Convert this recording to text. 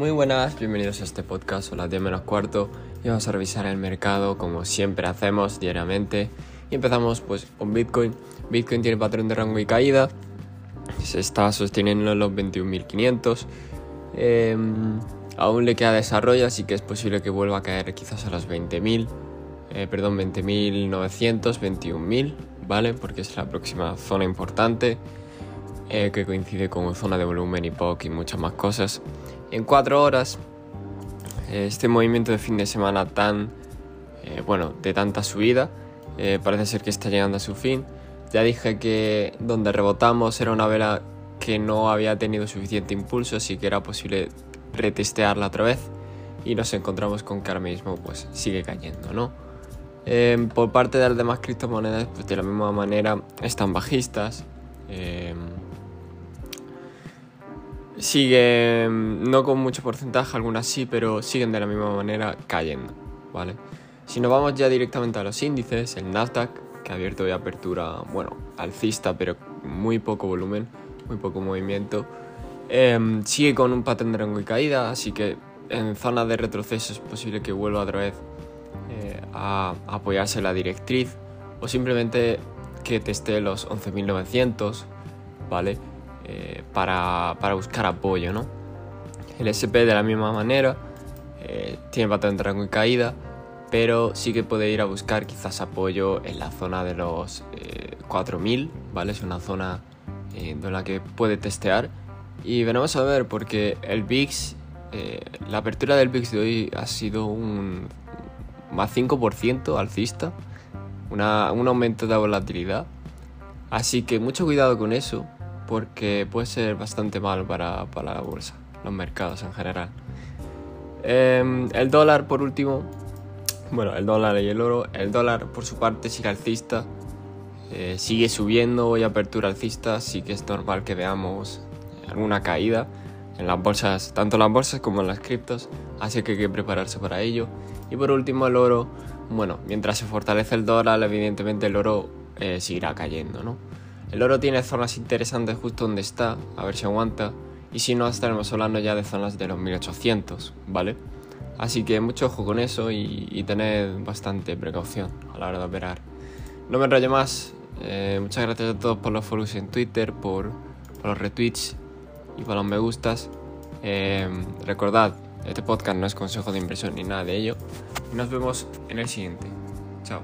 Muy buenas, bienvenidos a este podcast, a las 10 menos cuarto y vamos a revisar el mercado como siempre hacemos diariamente y empezamos pues con Bitcoin. Bitcoin tiene patrón de rango y caída, se está sosteniendo en los 21.500, em, aún le queda desarrollo así que es posible que vuelva a caer quizás a los 20.000, eh, perdón 20.900, 21.000, ¿vale? Porque es la próxima zona importante. Eh, que coincide con zona de volumen y POC y muchas más cosas. En cuatro horas, eh, este movimiento de fin de semana tan, eh, bueno, de tanta subida, parece ser que está llegando a su fin. Ya dije que donde rebotamos era una vela que no había tenido suficiente impulso, así que era posible retestearla otra vez. Y nos encontramos con que ahora mismo pues sigue cayendo, ¿no? por parte de las demás criptomonedas, pues de la misma manera están bajistas. Siguen, no con mucho porcentaje, algunas sí, pero siguen de la misma manera cayendo, ¿vale? Si nos vamos ya directamente a los índices, el Nasdaq, que ha abierto de apertura, bueno, alcista, pero muy poco volumen, muy poco movimiento, em, sigue con un patrón de rango y caída, así que en zona de retroceso es posible que vuelva otra vez eh, a apoyarse la directriz o simplemente que teste los 11.900, ¿vale? Eh, para, buscar apoyo, ¿no? El SP de la misma manera eh, tiene de rango y caída, pero sí que puede ir a buscar quizás apoyo en la zona de los 4000, eh, ¿vale? Es una zona en la que puede testear. Y veremos a ver, porque el VIX, la apertura del VIX de hoy ha sido un más 5% alcista, un aumento de volatilidad. Así que mucho cuidado con eso, porque puede ser bastante malo para, la bolsa, los mercados en general. Em, el dólar, por último, bueno, el dólar y el oro. El dólar, por su parte, sigue alcista, eh, sigue subiendo hoy apertura alcista, así que es normal que veamos alguna caída en las bolsas, tanto en las bolsas como en las criptos, así que hay que prepararse para ello. Y por último, el oro, bueno, mientras se fortalece el dólar, evidentemente el oro eh, seguirá cayendo, ¿no? El oro tiene zonas interesantes justo donde está, a ver si aguanta. Y si no, estaremos hablando ya de zonas de los 1800, ¿vale? Así que mucho ojo con eso y, tened bastante precaución a la hora de operar. No me enrollo más. Eh, muchas gracias a todos por los follows en Twitter, por, los retweets y por los me gustas. Eh, recordad, este podcast no es consejo de inversión ni nada de ello. Y nos vemos en el siguiente. Chao.